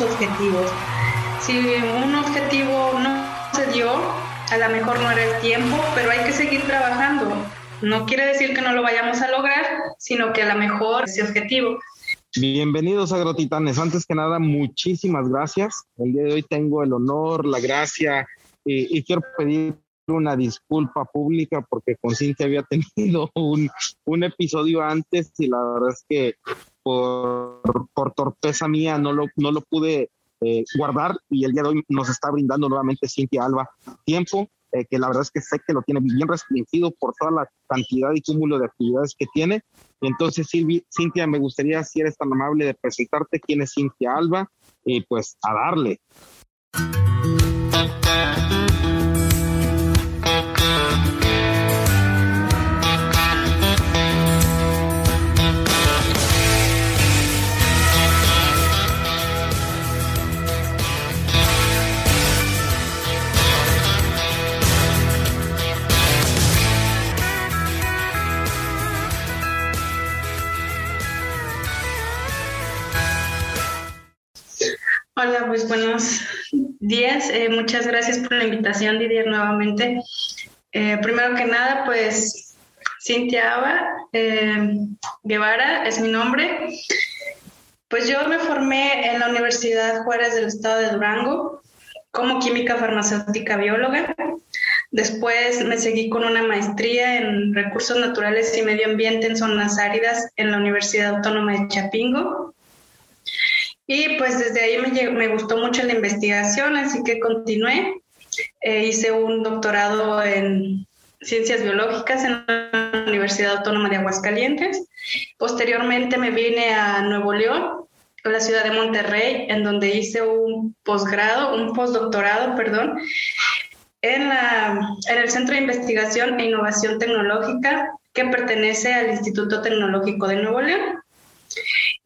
objetivos. Si un objetivo no se dio, a lo mejor no era el tiempo, pero hay que seguir trabajando. No quiere decir que no lo vayamos a lograr, sino que a lo mejor ese objetivo. Bienvenidos a Agrotitanes. Antes que nada, muchísimas gracias. El día de hoy tengo el honor, la gracia y, quiero pedir una disculpa pública porque con Cintia había tenido un, un episodio antes y la verdad es que por, por torpeza mía no lo, no lo pude eh, guardar y el día de hoy nos está brindando nuevamente Cintia Alba tiempo, eh, que la verdad es que sé que lo tiene bien restringido por toda la cantidad y cúmulo de actividades que tiene. Entonces, Silvi, Cintia, me gustaría, si eres tan amable, de presentarte quién es Cintia Alba y pues a darle. Hola, pues buenos días. Eh, muchas gracias por la invitación, Didier, nuevamente. Eh, primero que nada, pues Cintia Aba eh, Guevara es mi nombre. Pues yo me formé en la Universidad Juárez del Estado de Durango como química farmacéutica bióloga. Después me seguí con una maestría en recursos naturales y medio ambiente en zonas áridas en la Universidad Autónoma de Chapingo. Y pues desde ahí me, me gustó mucho la investigación, así que continué. Eh, hice un doctorado en ciencias biológicas en la Universidad Autónoma de Aguascalientes. Posteriormente me vine a Nuevo León, a la ciudad de Monterrey, en donde hice un posgrado, un postdoctorado, perdón, en, la, en el Centro de Investigación e Innovación Tecnológica que pertenece al Instituto Tecnológico de Nuevo León.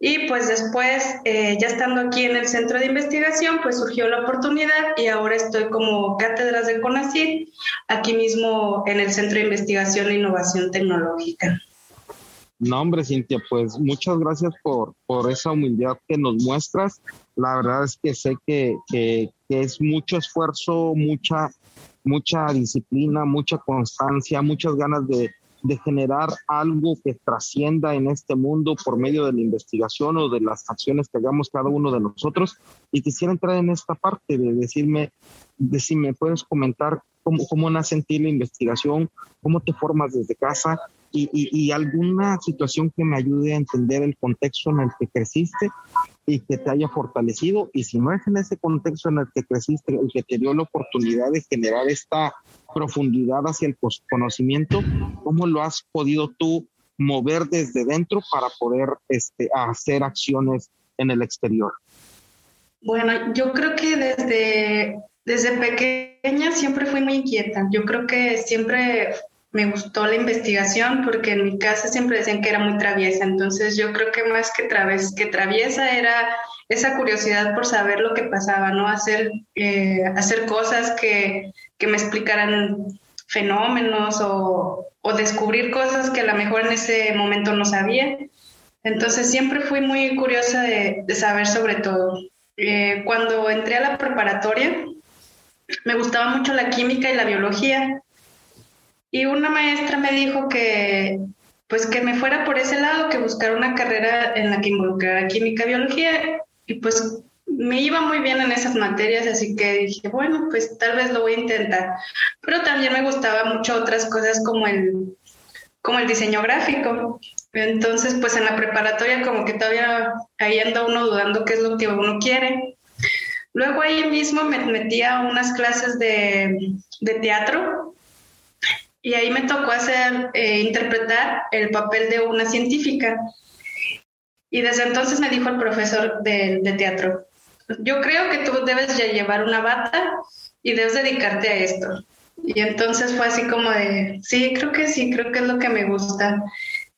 Y pues después, eh, ya estando aquí en el centro de investigación, pues surgió la oportunidad y ahora estoy como cátedras de CONACYT, aquí mismo en el Centro de Investigación e Innovación Tecnológica. No, hombre, Cintia, pues muchas gracias por, por esa humildad que nos muestras. La verdad es que sé que, que, que es mucho esfuerzo, mucha, mucha disciplina, mucha constancia, muchas ganas de, de generar algo que trascienda en este mundo por medio de la investigación o de las acciones que hagamos cada uno de nosotros. Y quisiera entrar en esta parte de decirme, de si me puedes comentar cómo, cómo nace en ti la investigación, cómo te formas desde casa y, y, alguna situación que me ayude a entender el contexto en el que creciste y que te haya fortalecido. Y si no es en ese contexto en el que creciste, el que te dio la oportunidad de generar esta profundidad hacia el conocimiento, ¿cómo lo has podido tú mover desde dentro para poder este, hacer acciones en el exterior? Bueno, yo creo que desde, desde pequeña siempre fui muy inquieta. Yo creo que siempre me gustó la investigación porque en mi casa siempre decían que era muy traviesa. Entonces yo creo que más que, traviesa era esa curiosidad por saber lo que pasaba, ¿no? Hacer, eh, hacer cosas que, que, me explicaran fenómenos o, o, descubrir cosas que a lo mejor en ese momento no sabía. Entonces siempre fui muy curiosa de, de saber sobre todo. Eh, cuando entré a la preparatoria, me gustaba mucho la química y la biología. Y una maestra me dijo que, pues que me fuera por ese lado, que buscara una carrera en la que involucrara química biología y pues me iba muy bien en esas materias, así que dije, bueno, pues tal vez lo voy a intentar. Pero también me gustaban mucho otras cosas como el, como el diseño gráfico. Entonces, pues en la preparatoria como que todavía ahí anda uno dudando qué es lo que uno quiere. Luego ahí mismo me metí a unas clases de, de teatro y ahí me tocó hacer, eh, interpretar el papel de una científica. Y desde entonces me dijo el profesor de, teatro, yo creo que tú debes ya llevar una bata y debes dedicarte a esto. Y entonces fue así como de, sí, creo que sí, creo que es lo que me gusta.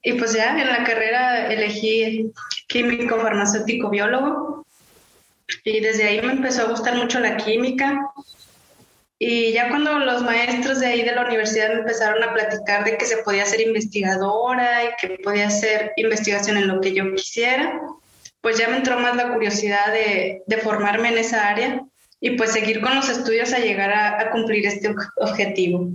Y pues ya en la carrera elegí químico, farmacéutico, biólogo. Y desde ahí me empezó a gustar mucho la química. Y ya cuando los maestros de ahí de la universidad me empezaron a platicar de que se podía ser investigadora y que podía hacer investigación en lo que yo quisiera, pues ya me entró más la curiosidad de, de formarme en esa área y pues seguir con los estudios a llegar a, a cumplir este objetivo.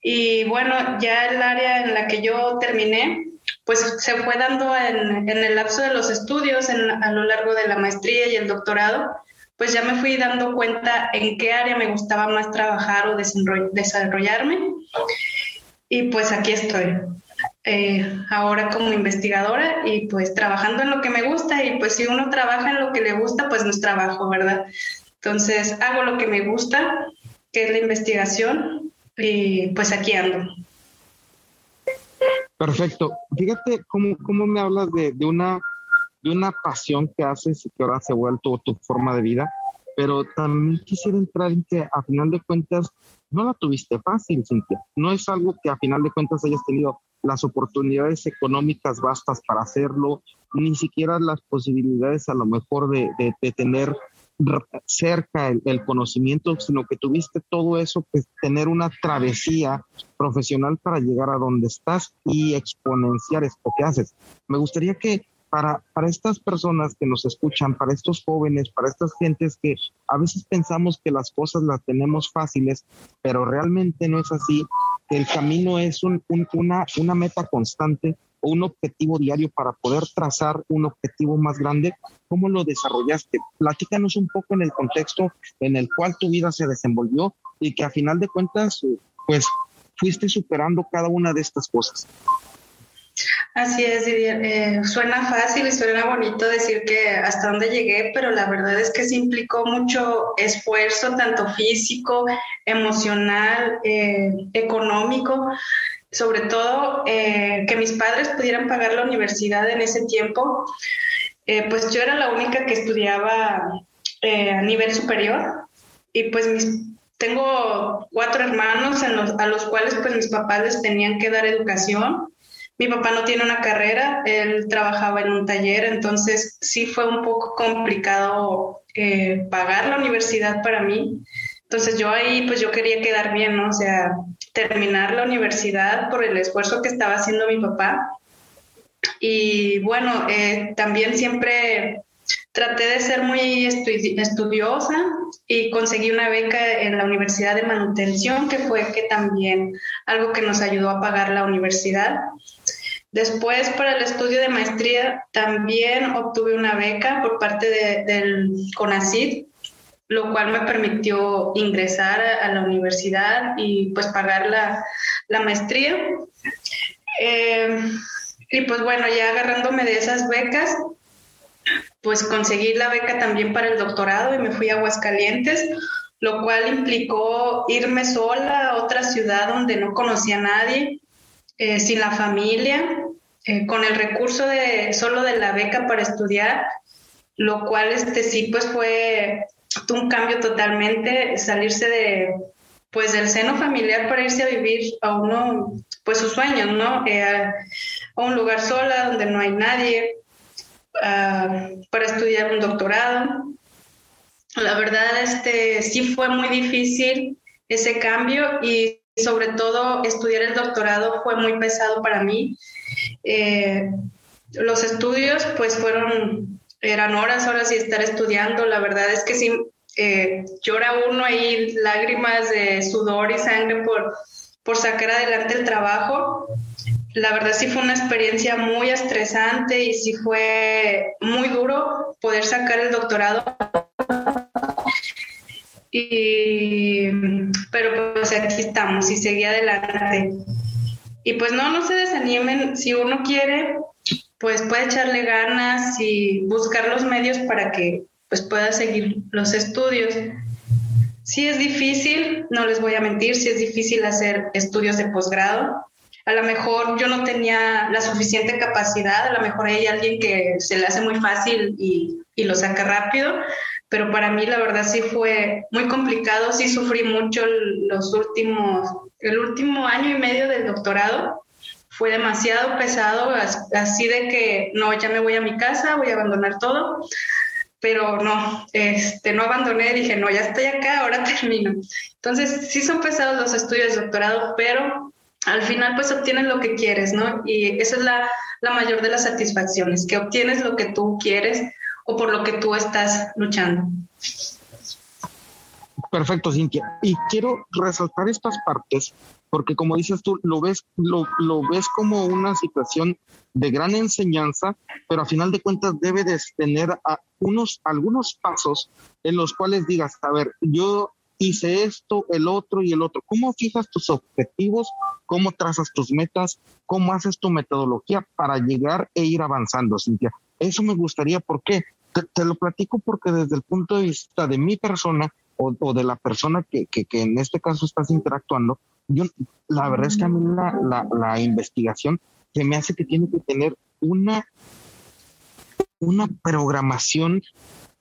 Y bueno, ya el área en la que yo terminé, pues se fue dando en, en el lapso de los estudios, en, a lo largo de la maestría y el doctorado, pues ya me fui dando cuenta en qué área me gustaba más trabajar o desarrollarme. Y pues aquí estoy, eh, ahora como investigadora y pues trabajando en lo que me gusta y pues si uno trabaja en lo que le gusta, pues no es trabajo, ¿verdad? Entonces hago lo que me gusta, que es la investigación y pues aquí ando. Perfecto. Fíjate cómo, cómo me hablas de, de, una, de una pasión que haces y que ahora se ha vuelto tu forma de vida, pero también quisiera entrar en que a final de cuentas no la tuviste fácil, Cintia. No es algo que a final de cuentas hayas tenido las oportunidades económicas bastas para hacerlo, ni siquiera las posibilidades a lo mejor de, de, de tener cerca el, conocimiento, sino que tuviste todo eso, que tener una travesía profesional para llegar a donde estás y exponenciar esto que haces. Me gustaría que para, para estas personas que nos escuchan, para estos jóvenes, para estas gentes que a veces pensamos que las cosas las tenemos fáciles, pero realmente no es así, que el camino es un, una, una meta constante o un objetivo diario para poder trazar un objetivo más grande, ¿cómo lo desarrollaste? Platícanos un poco en el contexto en el cual tu vida se desenvolvió y que a final de cuentas, pues, fuiste superando cada una de estas cosas. Así es, eh, suena fácil y suena bonito decir que hasta dónde llegué, pero la verdad es que se implicó mucho esfuerzo, tanto físico, emocional, eh, económico sobre todo eh, que mis padres pudieran pagar la universidad en ese tiempo, eh, pues yo era la única que estudiaba eh, a nivel superior y pues mis, tengo cuatro hermanos a los cuales pues mis papás les tenían que dar educación. Mi papá no tiene una carrera, él trabajaba en un taller, entonces sí fue un poco complicado pagar la universidad para mí. Entonces yo ahí pues yo quería quedar bien, ¿no? O sea, terminar la universidad por el esfuerzo que estaba haciendo mi papá. Y bueno, eh, también siempre traté de ser muy estudiosa y conseguí una beca en la Universidad de Manutención, que fue que también algo que nos ayudó a pagar la universidad. Después, para el estudio de maestría, también obtuve una beca por parte de, del CONACYT, lo cual me permitió ingresar a, la universidad y pues pagar la, la maestría. Eh, y pues bueno, ya agarrándome de esas becas, pues conseguí la beca también para el doctorado y me fui a Aguascalientes, lo cual implicó irme sola a otra ciudad donde no conocía a nadie, eh, sin la familia, eh, con el recurso de solo de la beca para estudiar, lo cual este sí pues fue un cambio totalmente, salirse de, pues del seno familiar para irse a vivir a uno, pues sus sueños, ¿no? Eh, a, un lugar sola donde no hay nadie, uh, para estudiar un doctorado. La verdad, este, sí fue muy difícil ese cambio y sobre todo estudiar el doctorado fue muy pesado para mí. Eh, los estudios pues fueron eran horas, horas y estar estudiando. La verdad es que sí, eh, llora uno ahí lágrimas de sudor y sangre por, por sacar adelante el trabajo. La verdad sí fue una experiencia muy estresante y sí fue muy duro poder sacar el doctorado. Y, pero pues aquí estamos y seguí adelante. Y pues no, no se desanimen, si uno quiere, pues puede echarle ganas y buscar los medios para que pues pueda seguir los estudios. Si es difícil, no les voy a mentir, si es difícil hacer estudios de posgrado. A lo mejor yo no tenía la suficiente capacidad, a lo mejor hay alguien que se le hace muy fácil y, y lo saca rápido, pero para mí la verdad sí fue muy complicado, sí sufrí mucho los últimos, el último año y medio del doctorado fue demasiado pesado, así de que no, ya me voy a mi casa, voy a abandonar todo, pero no, este, no abandoné, dije, no, ya estoy acá, ahora termino. Entonces, sí son pesados los estudios de doctorado, pero al final pues obtienes lo que quieres, ¿no? Y esa es la, la mayor de las satisfacciones, que obtienes lo que tú quieres o por lo que tú estás luchando. Perfecto, Cintia. Y quiero resaltar estas partes porque como dices tú, lo ves, lo, lo, ves como una situación de gran enseñanza, pero a final de cuentas debe de tener unos, algunos pasos en los cuales digas, a ver, yo hice esto, el otro y el otro. ¿Cómo fijas tus objetivos? ¿Cómo trazas tus metas? ¿Cómo haces tu metodología para llegar e ir avanzando, Cintia? Eso me gustaría, ¿por qué? Te, lo platico porque desde el punto de vista de mi persona o, de la persona que, en este caso estás interactuando, yo, la verdad es que a mí la, la, la investigación se me hace que tiene que tener una, una programación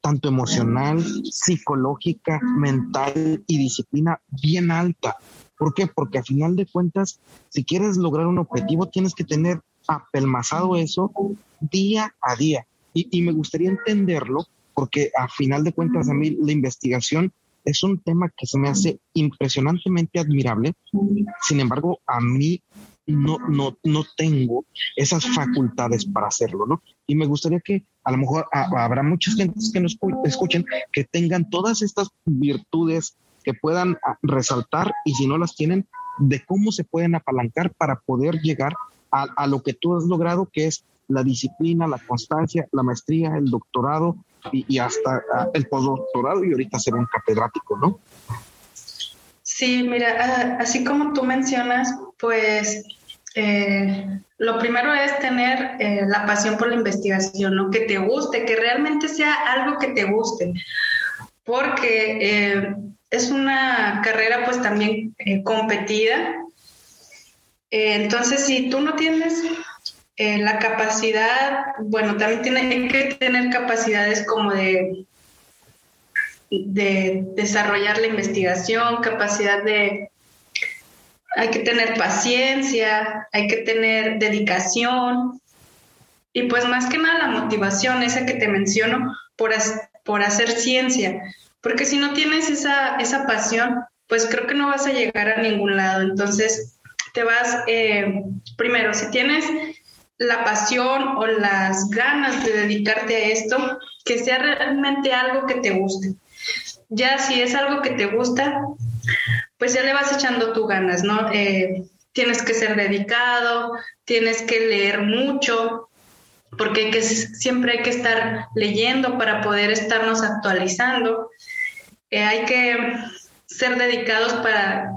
tanto emocional, psicológica, mental y disciplina bien alta. ¿Por qué? Porque a final de cuentas, si quieres lograr un objetivo, tienes que tener apelmazado eso día a día. Y, y me gustaría entenderlo, porque a final de cuentas a mí la investigación es un tema que se me hace impresionantemente admirable. Sin embargo, a mí no, no, no tengo esas facultades para hacerlo, ¿no? Y me gustaría que a lo mejor habrá muchas gentes que nos escuchen que tengan todas estas virtudes que puedan ah, resaltar y si no las tienen, de cómo se pueden apalancar para poder llegar a, a lo que tú has logrado, que es la disciplina, la constancia, la maestría, el doctorado y, hasta ah, el postdoctorado y ahorita ser un catedrático, ¿no? Sí, mira, ah, así como tú mencionas, pues eh, lo primero es tener eh, la pasión por la investigación, ¿no? Que te guste, que realmente sea algo que te guste, porque eh, es una carrera pues también competida. entonces, si tú no tienes eh, la capacidad, bueno, también tiene que tener capacidades como de, de desarrollar la investigación, capacidad de, hay que tener paciencia, hay que tener dedicación y pues más que nada la motivación, esa que te menciono, por, por hacer ciencia, porque si no tienes esa, esa pasión, pues creo que no vas a llegar a ningún lado. Entonces, te vas, eh, primero, si tienes la pasión o las ganas de dedicarte a esto, que sea realmente algo que te guste. Ya si es algo que te gusta, pues ya le vas echando tu ganas, ¿no? Eh, tienes que ser dedicado, tienes que leer mucho, porque que, siempre hay que estar leyendo para poder estarnos actualizando. Eh, hay que ser dedicados para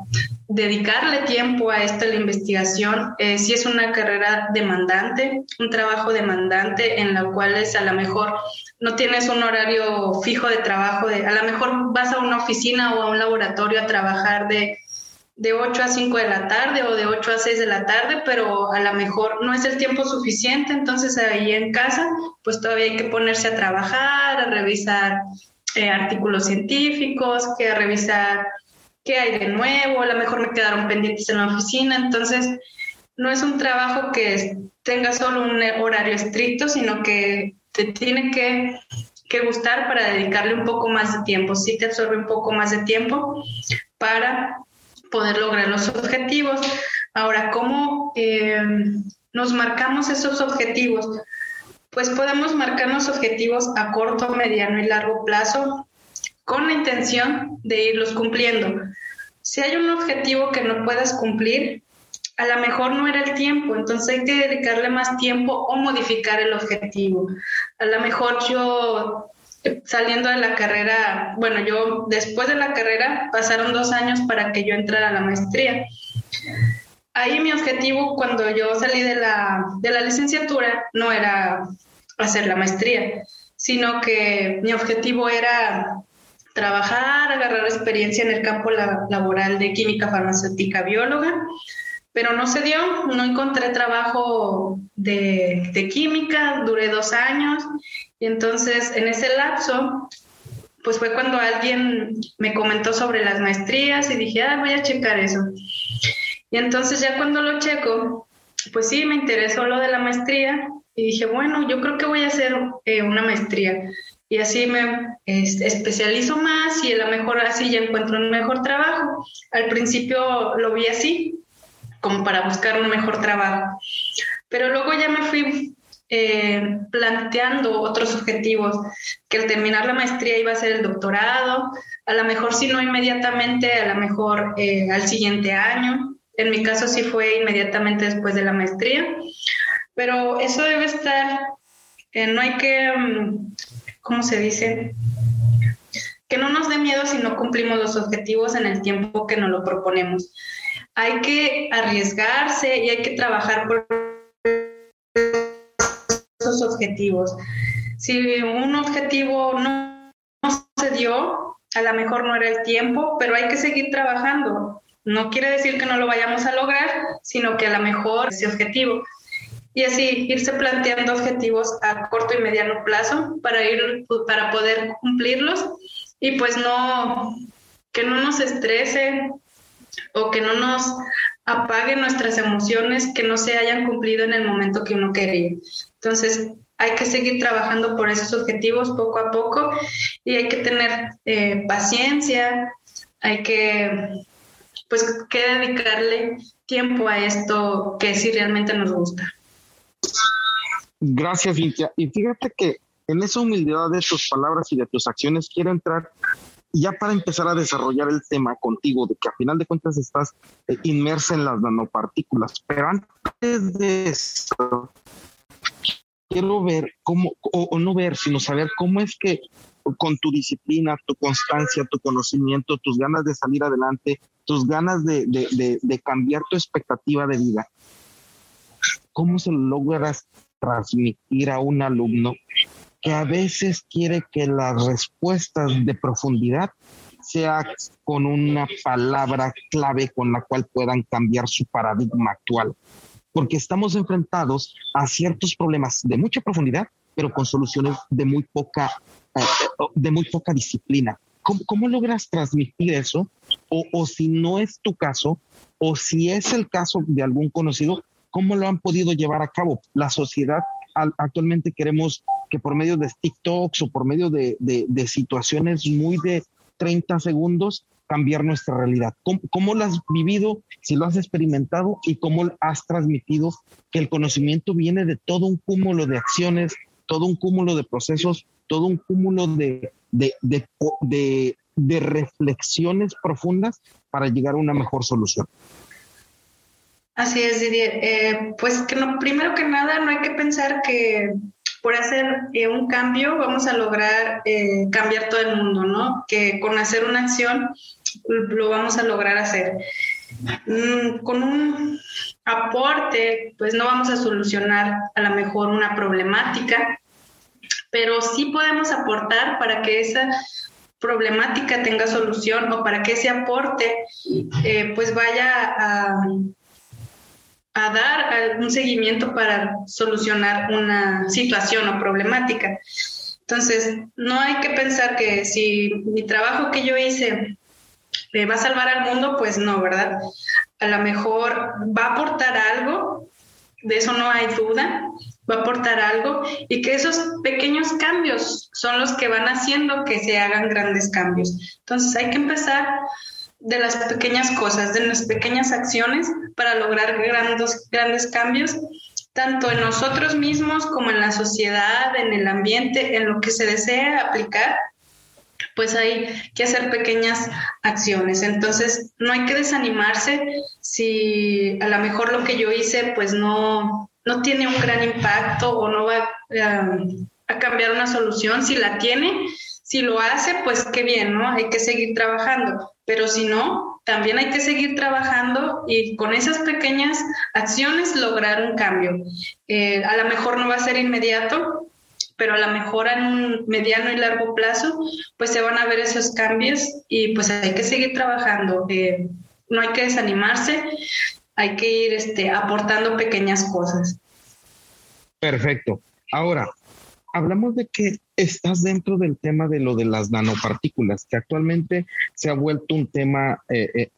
dedicarle tiempo a esto, la investigación, eh, si es una carrera demandante, un trabajo demandante en la cual es a lo mejor no tienes un horario fijo de trabajo, de, a lo mejor vas a una oficina o a un laboratorio a trabajar de, de 8 a 5 de la tarde o de 8 a 6 de la tarde, pero a lo mejor no es el tiempo suficiente, entonces ahí en casa pues todavía hay que ponerse a trabajar, a revisar eh, artículos científicos, que a revisar qué hay de nuevo, a lo mejor me quedaron pendientes en la oficina, entonces no es un trabajo que tenga solo un horario estricto, sino que te tiene que, gustar para dedicarle un poco más de tiempo, sí te absorbe un poco más de tiempo para poder lograr los objetivos. Ahora, ¿cómo eh, nos marcamos esos objetivos? Pues podemos marcarnos objetivos a corto, mediano y largo plazo intención de irlos cumpliendo. Si hay un objetivo que no puedas cumplir, a lo mejor no era el tiempo, entonces hay que dedicarle más tiempo o modificar el objetivo. A lo mejor yo saliendo de la carrera, bueno, yo después de la carrera pasaron dos años para que yo entrara a la maestría. Ahí mi objetivo cuando yo salí de la, de la licenciatura no era hacer la maestría, sino que mi objetivo era trabajar, agarrar experiencia en el campo laboral de química farmacéutica bióloga, pero no se dio, no encontré trabajo de, de química, duré dos años. Y entonces en ese lapso pues fue cuando alguien me comentó sobre las maestrías y dije, ah, voy a checar eso. Y entonces ya cuando lo checo, pues sí, me interesó lo de la maestría y dije, bueno, yo creo que voy a hacer eh, una maestría y así me especializo más y a lo mejor así ya encuentro un mejor trabajo. Al principio lo vi así, como para buscar un mejor trabajo. Pero luego ya me fui eh, planteando otros objetivos, que al terminar la maestría iba a ser el doctorado, a lo mejor si no inmediatamente, a lo mejor eh, al siguiente año. En mi caso sí fue inmediatamente después de la maestría, pero eso debe estar, eh, no hay que, mm, ¿cómo se dice? Que no nos dé miedo si no cumplimos los objetivos en el tiempo que nos lo proponemos. Hay que arriesgarse y hay que trabajar por esos objetivos. Si un objetivo no, se dio, a lo mejor no era el tiempo, pero hay que seguir trabajando. No quiere decir que no lo vayamos a lograr, sino que a lo mejor ese objetivo. Y así irse planteando objetivos a corto y mediano plazo para ir para poder cumplirlos y pues no que no nos estrese o que no nos apague nuestras emociones que no se hayan cumplido en el momento que uno quería. Entonces, hay que seguir trabajando por esos objetivos poco a poco y hay que tener eh, paciencia, hay que, pues, que dedicarle tiempo a esto que sí realmente nos gusta. Gracias, Cintia. Y fíjate que en esa humildad de tus palabras y de tus acciones quiero entrar ya para empezar a desarrollar el tema contigo, de que a final de cuentas estás eh, inmersa en las nanopartículas. Pero antes de eso, quiero ver cómo, o, no ver, sino saber cómo es que con tu disciplina, tu constancia, tu conocimiento, tus ganas de salir adelante, tus ganas de, cambiar tu expectativa de vida, ¿cómo se logras transmitir a un alumno que a veces quiere que las respuestas de profundidad sea con una palabra clave con la cual puedan cambiar su paradigma actual? porque estamos enfrentados a ciertos problemas de mucha profundidad, pero con soluciones de muy poca, eh, de muy poca disciplina. ¿Cómo, logras transmitir eso? O, o si no es tu caso, o si es el caso de algún conocido, ¿cómo lo han podido llevar a cabo? La sociedad actualmente queremos que por medio de TikToks o por medio de, de, de situaciones muy de 30 segundos cambiar nuestra realidad. ¿Cómo, lo has vivido, si lo has experimentado y cómo has transmitido que el conocimiento viene de todo un cúmulo de acciones, todo un cúmulo de procesos, todo un cúmulo de, de, de, reflexiones profundas para llegar a una mejor solución? Así es, Didier. Eh, pues que no, primero que nada no hay que pensar que por hacer eh, un cambio vamos a lograr eh, cambiar todo el mundo, ¿no? Que con hacer una acción lo vamos a lograr hacer. Mm, con un aporte, pues no vamos a solucionar a lo mejor una problemática, pero sí podemos aportar para que esa problemática tenga solución o para que ese aporte pues vaya a, a dar un seguimiento para solucionar una situación o problemática. Entonces, no hay que pensar que si mi trabajo que yo hice me va a salvar al mundo, pues no, ¿verdad? A lo mejor va a aportar algo, de eso no hay duda, va a aportar algo y que esos pequeños cambios son los que van haciendo que se hagan grandes cambios. Entonces hay que empezar de las pequeñas cosas, de las pequeñas acciones para lograr grandes, grandes cambios, tanto en nosotros mismos como en la sociedad, en el ambiente, en lo que se desea aplicar, pues hay que hacer pequeñas acciones. Entonces, no hay que desanimarse si a lo mejor lo que yo hice pues no, no tiene un gran impacto o no va a cambiar una solución. Si la tiene, si lo hace, pues qué bien, ¿no? Hay que seguir trabajando. Pero si no, también hay que seguir trabajando y con esas pequeñas acciones lograr un cambio. Eh, a lo mejor no va a ser inmediato, pero a lo mejor en un mediano y largo plazo, pues se van a ver esos cambios y pues hay que seguir trabajando. Eh, no hay que desanimarse, hay que ir este, aportando pequeñas cosas. Perfecto. Ahora, hablamos de que estás dentro del tema de lo de las nanopartículas, que actualmente se ha vuelto un tema, eh, eh,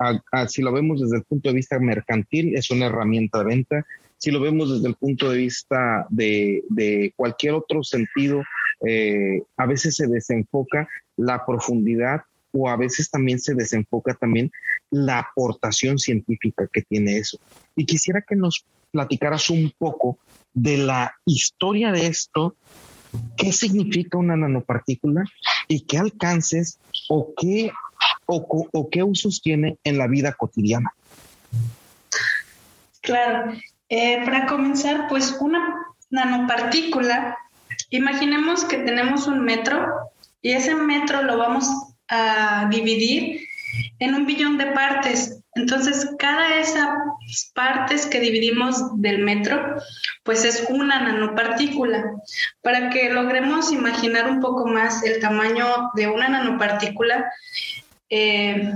si lo vemos desde el punto de vista mercantil, es una herramienta de venta. Si lo vemos desde el punto de vista de, cualquier otro sentido, eh, a veces se desenfoca la profundidad o a veces también se desenfoca también la aportación científica que tiene eso. Y quisiera que nos platicaras un poco de la historia de esto, qué significa una nanopartícula y qué alcances o qué, o, qué usos tiene en la vida cotidiana. Claro, eh, para comenzar, pues una nanopartícula, imaginemos que tenemos un metro y ese metro lo vamos a dividir en un billón de partes. Entonces, cada esas partes que dividimos del metro, pues es una nanopartícula. Para que logremos imaginar un poco más el tamaño de una nanopartícula, eh,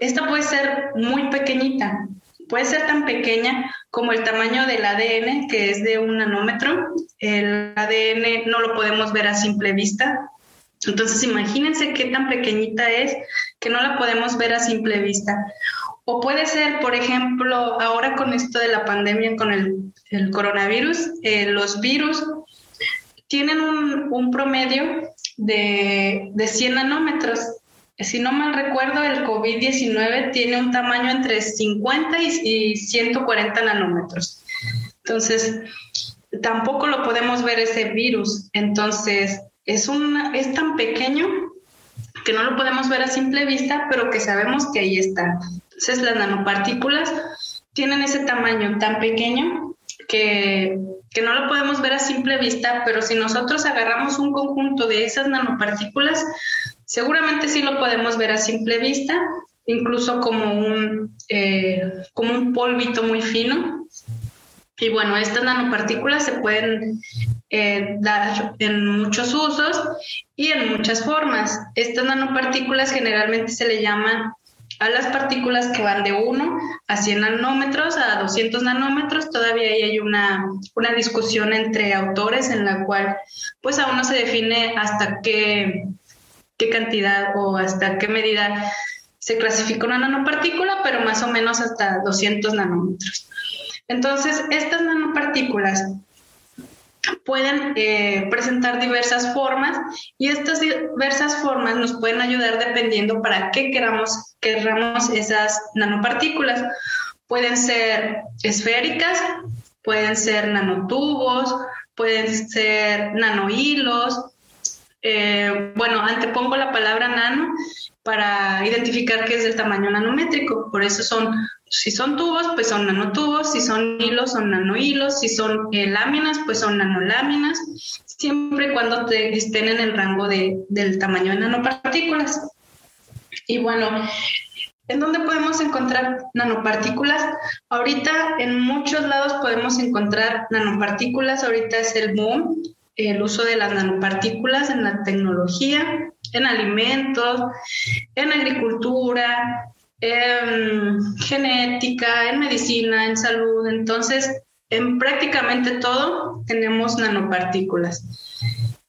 esta puede ser muy pequeñita, puede ser tan pequeña como el tamaño del ADN, que es de un nanómetro. El ADN no lo podemos ver a simple vista, entonces, imagínense qué tan pequeñita es que no la podemos ver a simple vista. O puede ser, por ejemplo, ahora con esto de la pandemia, con el, coronavirus, eh, los virus tienen un, promedio de, de 100 nanómetros. Si no mal recuerdo, el COVID-19 tiene un tamaño entre 50 y 140 nanómetros. Entonces, tampoco lo podemos ver ese virus. Entonces, es, es tan pequeño que no lo podemos ver a simple vista, pero que sabemos que ahí está. Entonces las nanopartículas tienen ese tamaño tan pequeño que, que no lo podemos ver a simple vista, pero si nosotros agarramos un conjunto de esas nanopartículas, seguramente sí lo podemos ver a simple vista, incluso como un, eh, como un polvito muy fino. Y bueno, estas nanopartículas se pueden eh, en muchos usos y en muchas formas. Estas nanopartículas generalmente se le llaman a las partículas que van de 1 a 100 nanómetros a 200 nanómetros. Todavía hay una, una discusión entre autores en la cual pues aún no se define hasta qué, qué cantidad o hasta qué medida se clasifica una nanopartícula, pero más o menos hasta 200 nanómetros. Entonces, estas nanopartículas pueden eh, presentar diversas formas y estas diversas formas nos pueden ayudar dependiendo para qué queramos, queramos esas nanopartículas. Pueden ser esféricas, pueden ser nanotubos, pueden ser nanohilos. Eh, bueno, antepongo la palabra nano para identificar que es del tamaño nanométrico. Por eso son si son tubos, pues son nanotubos, si son hilos, son nanohilos, si son eh, láminas, pues son nanoláminas, siempre y cuando estén en el rango de, del tamaño de nanopartículas. Y bueno, ¿en dónde podemos encontrar nanopartículas? Ahorita en muchos lados podemos encontrar nanopartículas, ahorita es el boom, el uso de las nanopartículas en la tecnología, en alimentos, en agricultura, en genética, en medicina, en salud. Entonces, en prácticamente todo tenemos nanopartículas.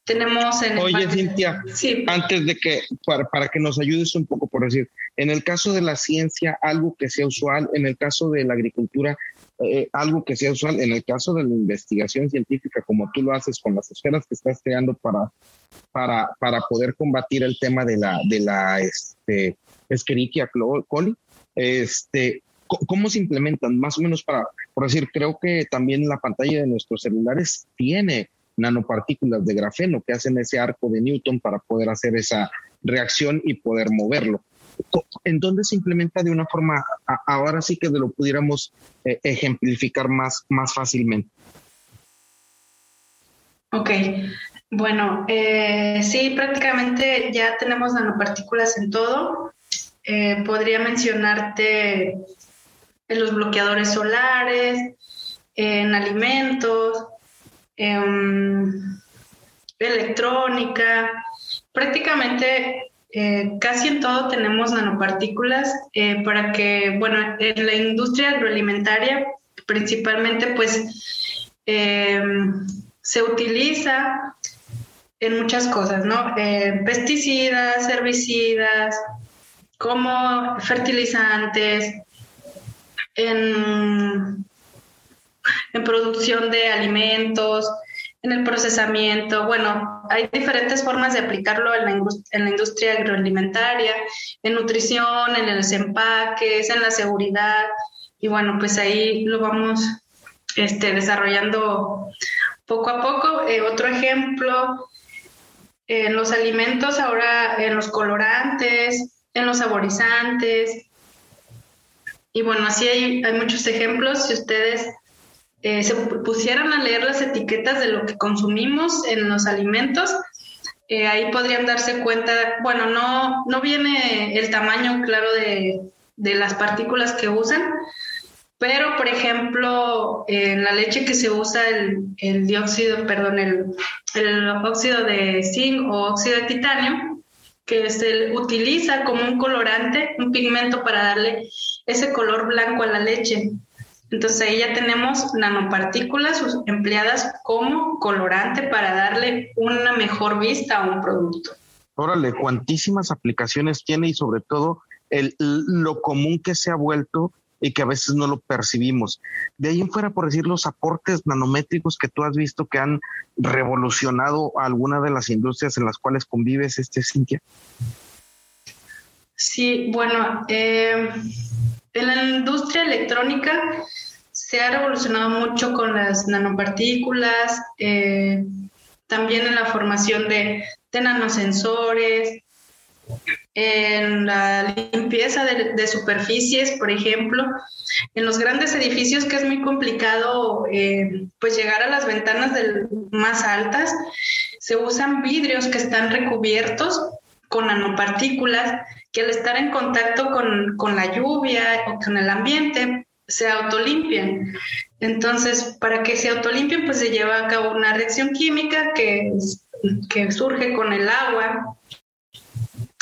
Tenemos en Oye, Cintia, antes de que, para, que nos ayudes un poco, por decir, en el caso de la ciencia, algo que sea usual, en el caso de la agricultura, eh, algo que sea usual, en el caso de la investigación científica, como tú lo haces con las esferas que estás creando para, para, para poder combatir el tema de la, de la, este, Escherichia coli. Este, ¿Cómo se implementan? Más o menos para, por decir, creo que también la pantalla de nuestros celulares tiene nanopartículas de grafeno que hacen ese arco de Newton para poder hacer esa reacción y poder moverlo. ¿En dónde se implementa de una forma, ahora sí que lo pudiéramos eh, ejemplificar más, más fácilmente? Ok, bueno, eh, sí, prácticamente ya tenemos nanopartículas en todo. Eh, podría mencionarte en los bloqueadores solares, en alimentos, en electrónica, prácticamente eh, casi en todo tenemos nanopartículas eh, para que, bueno, en la industria agroalimentaria principalmente pues se utiliza en muchas cosas, ¿no? pesticidas, herbicidas, como fertilizantes, en producción de alimentos, en el procesamiento. Bueno, hay diferentes formas de aplicarlo en la, en la industria agroalimentaria, en nutrición, en los empaques, en la seguridad. Y bueno, pues ahí lo vamos este, desarrollando poco a poco. Eh, otro ejemplo, en los alimentos, ahora en los colorantes, en los saborizantes. Y bueno, así hay, hay muchos ejemplos. Si ustedes eh, se pusieran a leer las etiquetas de lo que consumimos en los alimentos, eh, ahí podrían darse cuenta, bueno, no, no viene el tamaño claro de, de las partículas que usan, pero por ejemplo, en la leche que se usa el, el dióxido, perdón, el, el, óxido de zinc o óxido de titanio, que se utiliza como un colorante, un pigmento para darle ese color blanco a la leche. Entonces ahí ya tenemos nanopartículas empleadas como colorante para darle una mejor vista a un producto. Órale, cuantísimas aplicaciones tiene y sobre todo el, lo común que se ha vuelto y que a veces no lo percibimos. De ahí en fuera, por decir, los aportes nanométricos que tú has visto que han revolucionado alguna de las industrias en las cuales convives, este Cintia. Sí, bueno, eh, en la industria electrónica se ha revolucionado mucho con las nanopartículas, eh, también en la formación de, nanosensores, en la limpieza de, superficies, por ejemplo, en los grandes edificios que es muy complicado eh, pues llegar a las ventanas más altas, se usan vidrios que están recubiertos con nanopartículas que al estar en contacto con, la lluvia o con el ambiente se autolimpian. Entonces, para que se autolimpien, pues se lleva a cabo una reacción química que, que surge con el agua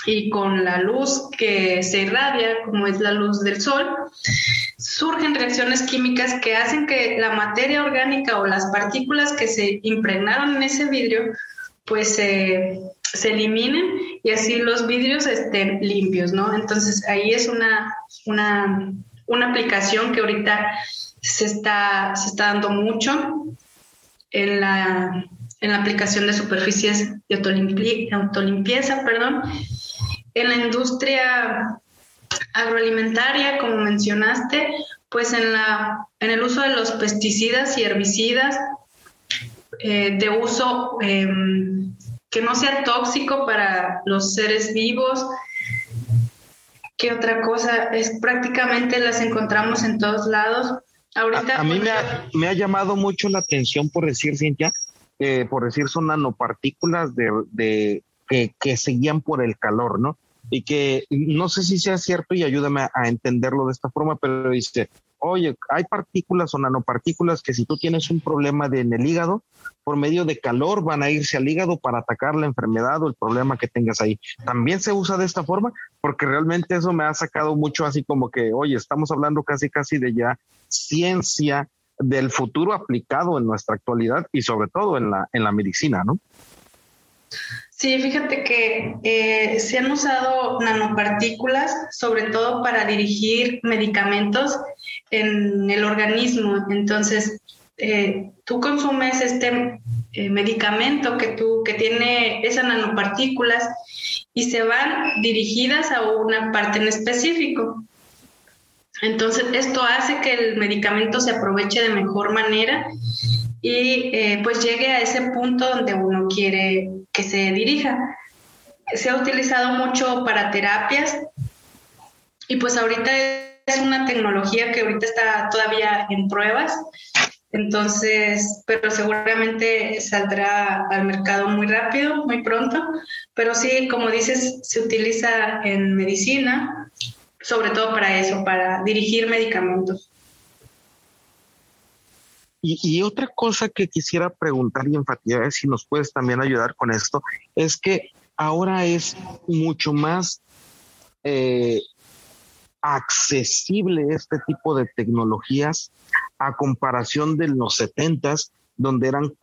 y con la luz que se irradia, como es la luz del sol, surgen reacciones químicas que hacen que la materia orgánica o las partículas que se impregnaron en ese vidrio, pues se se eliminen y así los vidrios estén limpios, ¿no? Entonces ahí es una, una, una aplicación que ahorita se está, se está dando mucho en la, en la aplicación de superficies de autolimpieza, perdón. En la industria agroalimentaria, como mencionaste, pues en, la, en el uso de los pesticidas y herbicidas eh, de uso em, que no sea tóxico para los seres vivos. ¿Qué otra cosa? Es prácticamente las encontramos en todos lados. Ahorita, a, mí me ha, me ha, llamado mucho la atención por decir, Cintia, eh, por decir son nanopartículas de, de que, que seguían por el calor, ¿no? Y que no sé si sea cierto y ayúdame a entenderlo de esta forma, pero dice, oye, hay partículas o nanopartículas que si tú tienes un problema en el hígado, por medio de calor van a irse al hígado para atacar la enfermedad o el problema que tengas ahí. También se usa de esta forma porque realmente eso me ha sacado mucho así como que, oye, estamos hablando casi casi de ya ciencia del futuro aplicado en nuestra actualidad y sobre todo en la, en la medicina, ¿no? Sí, fíjate que eh, se han usado nanopartículas sobre todo para dirigir medicamentos en el organismo. Entonces, eh, tú consumes este eh, medicamento que, tú, que tiene esas nanopartículas y se van dirigidas a una parte en específico. Entonces, esto hace que el medicamento se aproveche de mejor manera y pues llegue a ese punto donde uno quiere que se dirija. Se ha utilizado mucho para terapias y pues ahorita es una tecnología que ahorita está todavía en pruebas, entonces, pero seguramente saldrá al mercado muy rápido, muy pronto, pero sí, como dices, se utiliza en medicina, sobre todo para eso, para dirigir medicamentos. Y, otra cosa que quisiera preguntar y enfatizar, si nos puedes también ayudar con esto, es que ahora es mucho más eh, accesible este tipo de tecnologías a comparación de los setentas, donde eran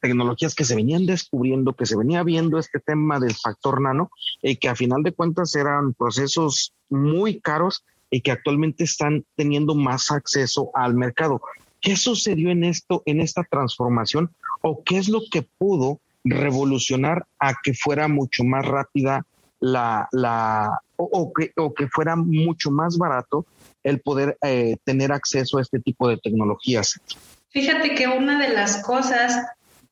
tecnologías que se venían descubriendo, que se venía viendo este tema del factor nano, y que a final de cuentas eran procesos muy caros y que actualmente están teniendo más acceso al mercado. ¿Qué sucedió en esto, en esta transformación? ¿O qué es lo que pudo revolucionar a que fuera mucho más rápida la, la o, que, o que fuera mucho más barato el poder eh, tener acceso a este tipo de tecnologías? Fíjate que una de las cosas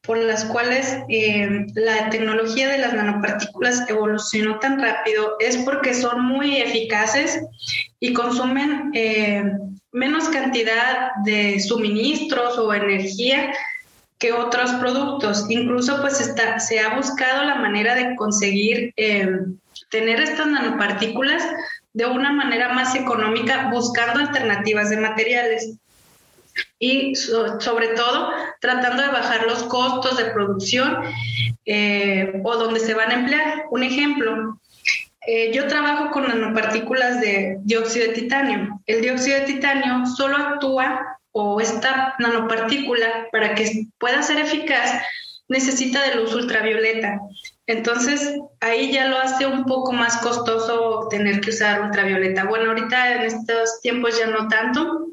por las cuales eh, la tecnología de las nanopartículas evolucionó tan rápido es porque son muy eficaces y consumen eh, menos cantidad de suministros o energía que otros productos. Incluso pues se ha buscado la manera de conseguir eh, tener estas nanopartículas de una manera más económica buscando alternativas de materiales y sobre todo tratando de bajar los costos de producción eh, o donde se van a emplear. Un ejemplo, eh, yo trabajo con nanopartículas de dióxido de titanio. El dióxido de titanio solo actúa o esta nanopartícula para que pueda ser eficaz necesita de luz ultravioleta. Entonces, ahí ya lo hace un poco más costoso tener que usar ultravioleta. Bueno, ahorita en estos tiempos ya no tanto,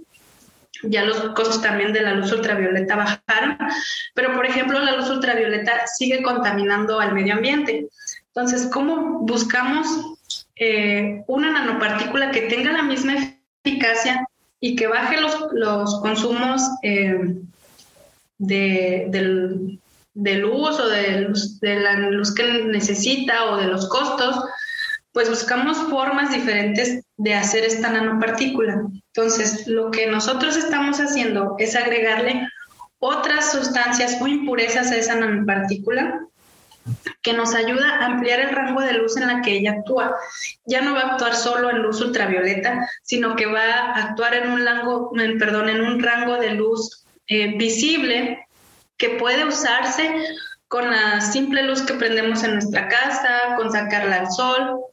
ya los costos también de la luz ultravioleta bajaron, pero por ejemplo la luz ultravioleta sigue contaminando al medio ambiente. Entonces, ¿cómo buscamos eh, una nanopartícula que tenga la misma eficacia y que baje los, consumos eh, de, luz o de, de la luz que necesita o de los costos? pues buscamos formas diferentes de hacer esta nanopartícula. Entonces, lo que nosotros estamos haciendo es agregarle otras sustancias o impurezas a esa nanopartícula que nos ayuda a ampliar el rango de luz en la que ella actúa. Ya no va a actuar solo en luz ultravioleta, sino que va a actuar en un rango, perdón, en un rango de luz eh, visible que puede usarse con la simple luz que prendemos en nuestra casa, con sacarla al sol,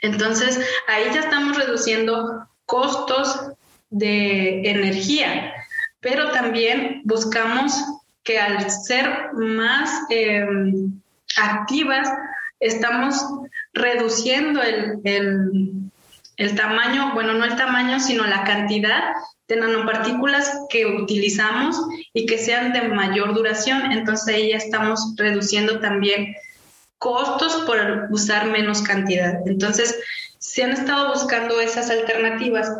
entonces, ahí ya estamos reduciendo costos de energía, pero también buscamos que al ser más em, activas, estamos reduciendo el, el, tamaño, bueno, no el tamaño, sino la cantidad de nanopartículas que utilizamos y que sean de mayor duración. Entonces ahí ya estamos reduciendo también costos por usar menos cantidad. Entonces, se han estado buscando esas alternativas,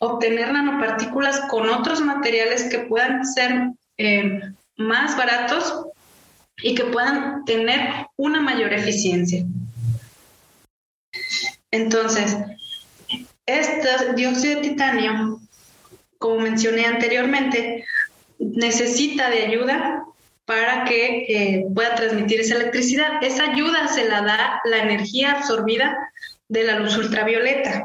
obtener nanopartículas con otros materiales que puedan ser eh, más baratos y que puedan tener una mayor eficiencia. Entonces, este dióxido de titanio, como mencioné anteriormente, necesita de ayuda para que eh, pueda transmitir esa electricidad. Esa ayuda se la da la energía absorbida de la luz ultravioleta.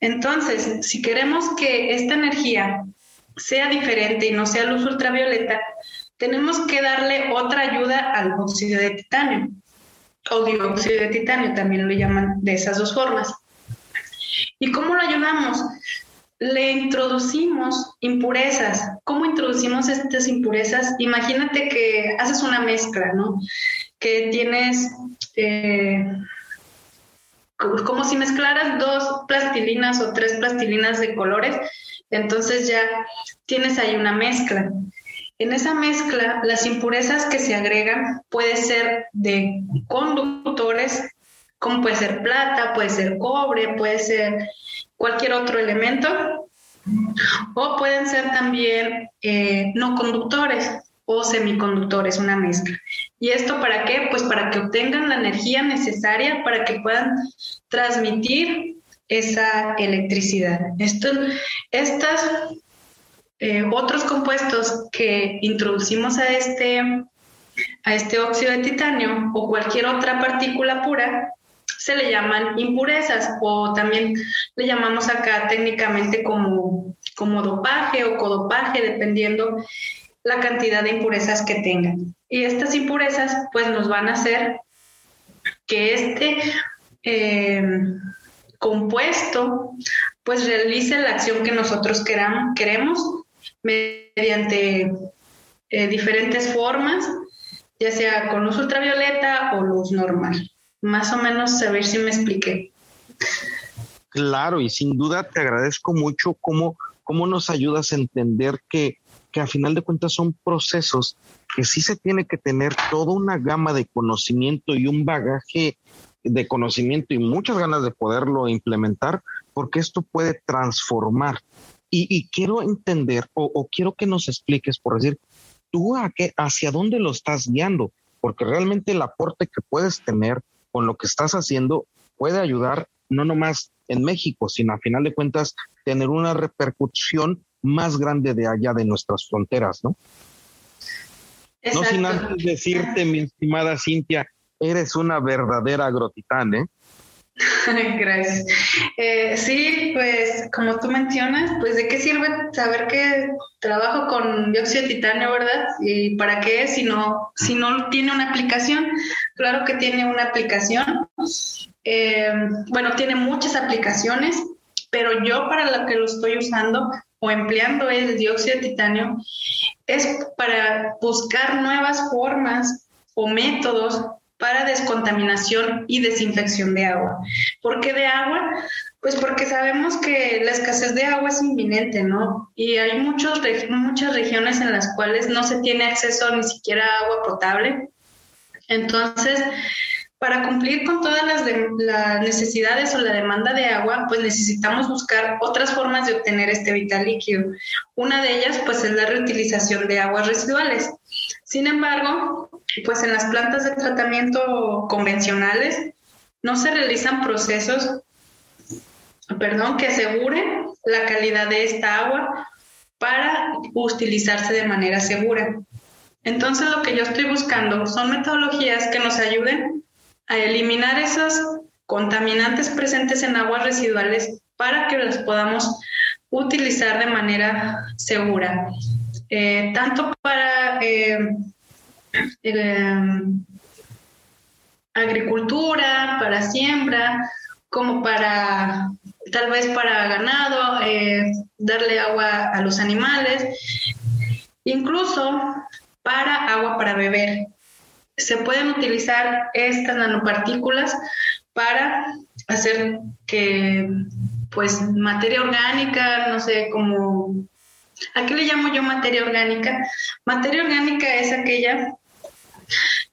Entonces, si queremos que esta energía sea diferente y no sea luz ultravioleta, tenemos que darle otra ayuda al óxido de titanio o dióxido de titanio, también lo llaman de esas dos formas. ¿Y cómo lo ayudamos? le introducimos impurezas. ¿Cómo introducimos estas impurezas? Imagínate que haces una mezcla, ¿no? Que tienes eh, como si mezclaras dos plastilinas o tres plastilinas de colores, entonces ya tienes ahí una mezcla. En esa mezcla, las impurezas que se agregan puede ser de conductores, como puede ser plata, puede ser cobre, puede ser cualquier otro elemento, o pueden ser también eh, no conductores o semiconductores, una mezcla. ¿Y esto para qué? Pues para que obtengan la energía necesaria para que puedan transmitir esa electricidad. Estos eh, otros compuestos que introducimos a este, a este óxido de titanio o cualquier otra partícula pura se le llaman impurezas o también le llamamos acá técnicamente como, como dopaje o codopaje, dependiendo la cantidad de impurezas que tengan. Y estas impurezas pues nos van a hacer que este eh, compuesto pues realice la acción que nosotros queramos, queremos mediante eh, diferentes formas, ya sea con luz ultravioleta o luz normal más o menos saber si me expliqué. Claro, y sin duda te agradezco mucho cómo, ¿cómo nos ayudas a entender que, que a final de cuentas son procesos que sí se tiene que tener toda una gama de conocimiento y un bagaje de conocimiento y muchas ganas de poderlo implementar, porque esto puede transformar. Y, quiero entender o, o, quiero que nos expliques, por decir, tú a qué, hacia dónde lo estás guiando, porque realmente el aporte que puedes tener con lo que estás haciendo puede ayudar no nomás en México, sino a final de cuentas tener una repercusión más grande de allá de nuestras fronteras, ¿no? No sin antes decirte, mi estimada Cintia, eres una verdadera agrotitán, ¿eh? Gracias. Eh, sí, pues como tú mencionas, pues de qué sirve saber que trabajo con dióxido de titanio, ¿verdad? ¿Y para qué si no, si no tiene una aplicación? Claro que tiene una aplicación. Eh, bueno, tiene muchas aplicaciones, pero yo para lo que lo estoy usando o empleando el dióxido de titanio es para buscar nuevas formas o métodos para descontaminación y desinfección de agua. ¿Por qué de agua? Pues porque sabemos que la escasez de agua es inminente, ¿no? Y hay muchos, muchas regiones en las cuales no se tiene acceso ni siquiera a agua potable. Entonces, para cumplir con todas las, las, necesidades o la demanda de agua, pues necesitamos buscar otras formas de obtener este vital líquido. Una de ellas, pues, es la reutilización de aguas residuales. Sin embargo, pues en las plantas de tratamiento convencionales no se realizan procesos, perdón, que aseguren la calidad de esta agua para utilizarse de manera segura. Entonces, lo que yo estoy buscando son metodologías que nos ayuden a eliminar esos contaminantes presentes en aguas residuales para que las podamos utilizar de manera segura, eh, tanto para eh, eh, agricultura, para siembra, como para tal vez para ganado, darle agua a los animales, incluso para agua para beber. Se pueden utilizar estas nanopartículas para hacer que, pues, materia orgánica, no sé, como, ¿a qué le llamo yo materia orgánica? Materia orgánica es aquella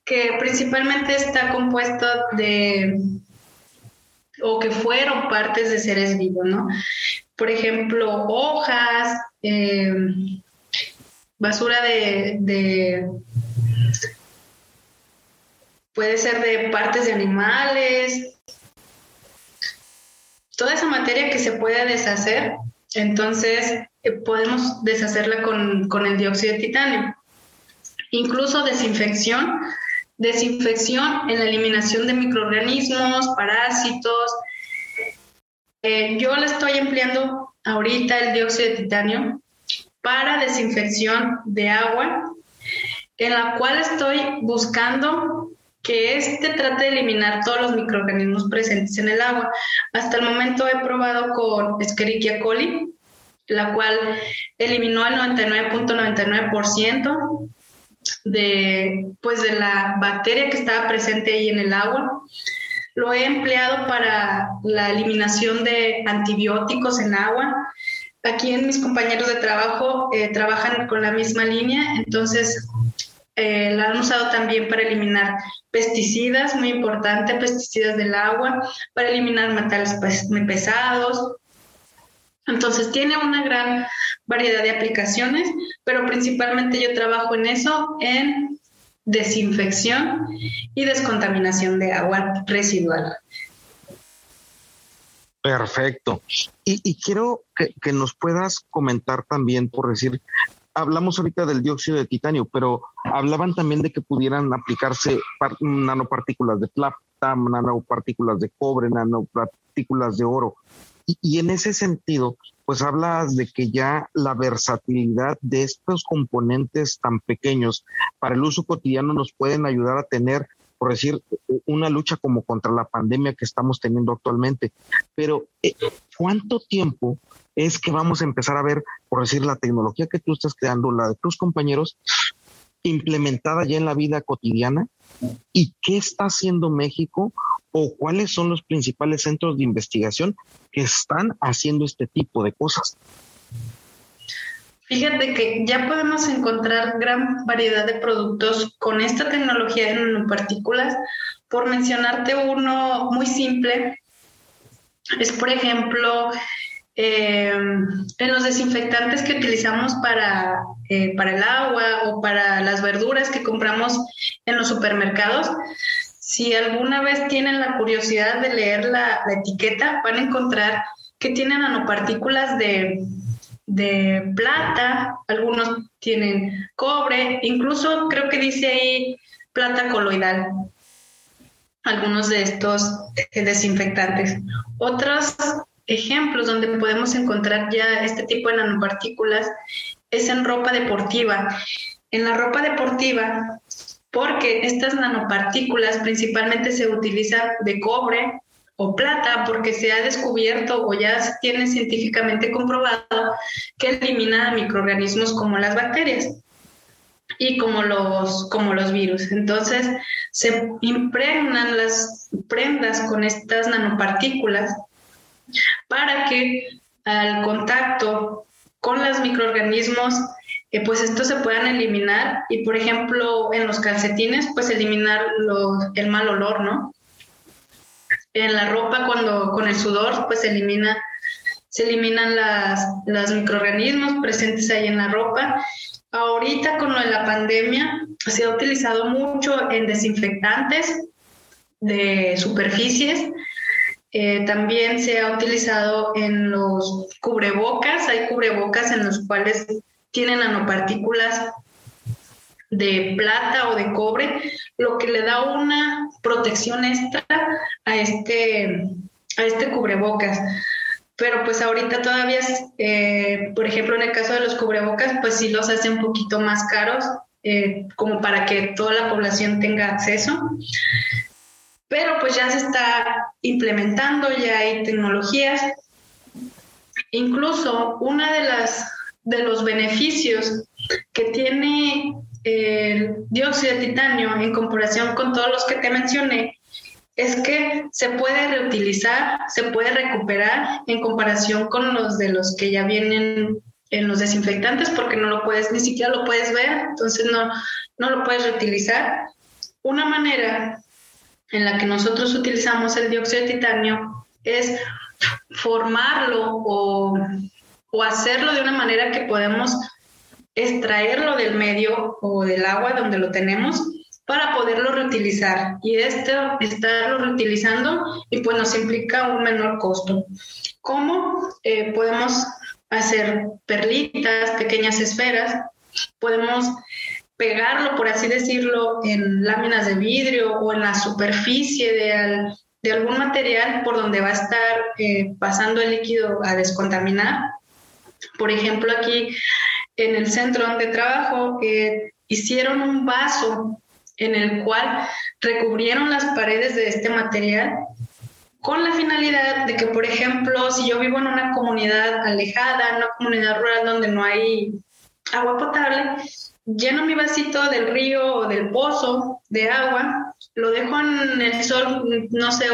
que principalmente está compuesto de, o que fueron partes de seres vivos, ¿no? Por ejemplo, hojas, eh, basura de puede ser de partes de animales, toda esa materia que se puede deshacer, entonces podemos deshacerla con, con, el dióxido de titanio. Incluso desinfección, desinfección en la eliminación de microorganismos, parásitos. Eh, yo le estoy empleando ahorita el dióxido de titanio para desinfección de agua, en la cual estoy buscando que este trate de eliminar todos los microorganismos presentes en el agua. Hasta el momento he probado con Escherichia coli, la cual eliminó el 99.99% de, pues, de la bacteria que estaba presente ahí en el agua. Lo he empleado para la eliminación de antibióticos en agua. Aquí en mis compañeros de trabajo eh, trabajan con la misma línea, entonces eh, la han usado también para eliminar pesticidas, muy importante, pesticidas del agua, para eliminar metales muy pesados. Entonces tiene una gran variedad de aplicaciones, pero principalmente yo trabajo en eso, en desinfección y descontaminación de agua residual. Perfecto. Y, quiero que, que, nos puedas comentar también, por decir, hablamos ahorita del dióxido de titanio, pero hablaban también de que pudieran aplicarse nanopartículas de plata, nanopartículas de cobre, nanopartículas de oro. Y, en ese sentido, pues hablas de que ya la versatilidad de estos componentes tan pequeños para el uso cotidiano nos pueden ayudar a tener, por decir, una lucha como contra la pandemia que estamos teniendo actualmente. Pero, eh, ¿cuánto tiempo es que vamos a empezar a ver, por decir, la tecnología que tú estás creando, la de tus compañeros, implementada ya en la vida cotidiana y qué está haciendo México o cuáles son los principales centros de investigación que están haciendo este tipo de cosas. Fíjate que ya podemos encontrar gran variedad de productos con esta tecnología de nanopartículas. Por mencionarte uno muy simple, es por ejemplo eh, en los desinfectantes que utilizamos para, eh, para el agua o para las verduras que compramos en los supermercados. Si alguna vez tienen la curiosidad de leer la, etiqueta, van a encontrar que tienen nanopartículas de, de plata, algunos tienen cobre, incluso creo que dice ahí plata coloidal, algunos de estos eh, desinfectantes. Otros ejemplos donde podemos encontrar ya este tipo de nanopartículas es en ropa deportiva. En la ropa deportiva, porque estas nanopartículas principalmente se utilizan de cobre, o plata porque se ha descubierto o ya se tiene científicamente comprobado que elimina microorganismos como las bacterias y como los, como los virus. Entonces, se impregnan las prendas con estas nanopartículas para que al contacto con los microorganismos, eh, pues estos se puedan eliminar y, por ejemplo, en los calcetines, pues eliminar el mal olor, ¿no? en la ropa cuando con el sudor pues se elimina se eliminan las, los microorganismos presentes ahí en la ropa. Ahorita con lo de la pandemia se ha utilizado mucho en desinfectantes de superficies. Eh, también se ha utilizado en los cubrebocas. Hay cubrebocas en los cuales tienen nanopartículas de plata o de cobre, lo que le da una protección extra a este, a este cubrebocas. Pero pues ahorita todavía, eh, por ejemplo, en el caso de los cubrebocas, pues sí los hace un poquito más caros, eh, como para que toda la población tenga acceso. Pero pues ya se está implementando, ya hay tecnologías. Incluso una de las de los beneficios que tiene el dióxido de titanio en comparación con todos los que te mencioné es que se puede reutilizar, se puede recuperar en comparación con los de los que ya vienen en los desinfectantes porque no lo puedes, ni siquiera lo puedes ver, entonces no, no lo puedes reutilizar. Una manera en la que nosotros utilizamos el dióxido de titanio es formarlo o, o hacerlo de una manera que podemos extraerlo del medio o del agua donde lo tenemos para poderlo reutilizar. Y este, estarlo reutilizando y pues nos implica un menor costo. ¿Cómo eh, podemos hacer perlitas, pequeñas esferas? Podemos pegarlo, por así decirlo, en láminas de vidrio o en la superficie de, de algún material por donde va a estar eh, pasando el líquido a descontaminar. Por ejemplo, aquí en el centro donde trabajo eh, hicieron un vaso en el cual recubrieron las paredes de este material con la finalidad de que, por ejemplo, si yo vivo en una comunidad alejada, en una comunidad rural donde no hay agua potable, lleno mi vasito del río o del pozo de agua, lo dejo en el sol, no sé,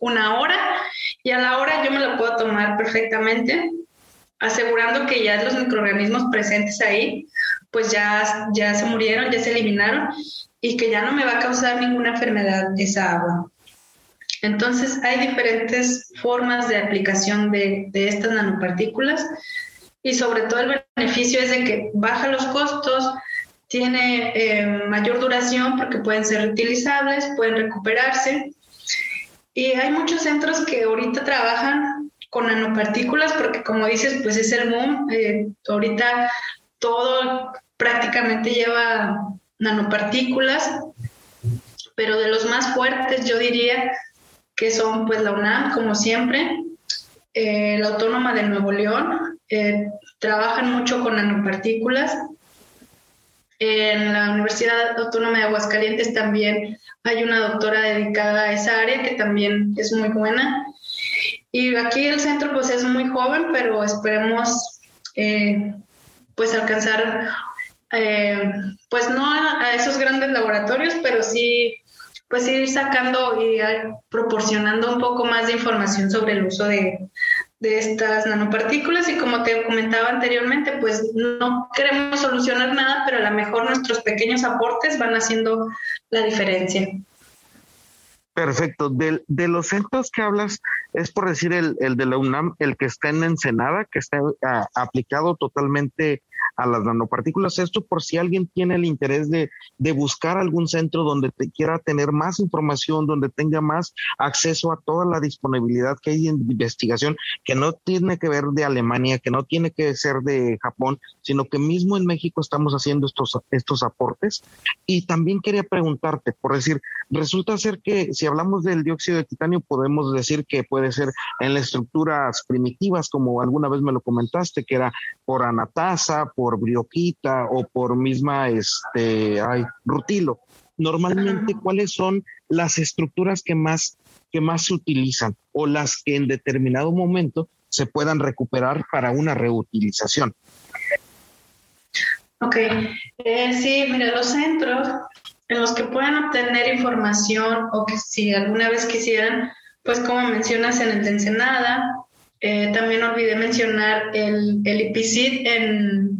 una hora, y a la hora yo me lo puedo tomar perfectamente asegurando que ya los microorganismos presentes ahí, pues ya, ya se murieron, ya se eliminaron y que ya no me va a causar ninguna enfermedad esa agua. Entonces hay diferentes formas de aplicación de, de estas nanopartículas y sobre todo el beneficio es de que baja los costos, tiene eh, mayor duración porque pueden ser reutilizables, pueden recuperarse. Y hay muchos centros que ahorita trabajan con nanopartículas, porque como dices, pues es el boom. Eh, ahorita todo prácticamente lleva nanopartículas, pero de los más fuertes yo diría que son pues la UNAM, como siempre, eh, la Autónoma de Nuevo León, eh, trabajan mucho con nanopartículas. En la Universidad Autónoma de Aguascalientes también hay una doctora dedicada a esa área que también es muy buena. Y aquí el centro pues es muy joven, pero esperemos eh, pues alcanzar, eh, pues no a, esos grandes laboratorios, pero sí pues ir sacando y proporcionando un poco más de información sobre el uso de, de estas nanopartículas y como te comentaba anteriormente, pues no queremos solucionar nada, pero a lo mejor nuestros pequeños aportes van haciendo la diferencia. Perfecto. De, de, los centros que hablas, es por decir el, el, de la UNAM, el que está en Ensenada, que está ah, aplicado totalmente a las nanopartículas. Esto por si alguien tiene el interés de, de buscar algún centro donde te quiera tener más información, donde tenga más acceso a toda la disponibilidad que hay en investigación, que no tiene que ver de Alemania, que no tiene que ser de Japón, sino que mismo en México estamos haciendo estos, estos aportes. Y también quería preguntarte, por decir, resulta ser que si hablamos del dióxido de titanio, podemos decir que puede ser en las estructuras primitivas, como alguna vez me lo comentaste, que era por anatasa, por brioquita o por misma este, ay, rutilo. Normalmente, ¿cuáles son las estructuras que más, que más se utilizan o las que en determinado momento se puedan recuperar para una reutilización? Ok, eh, sí, mira, los centros en los que puedan obtener información o que si alguna vez quisieran, pues como mencionas en el de Ensenada, eh, también olvidé mencionar el, el IPCID en,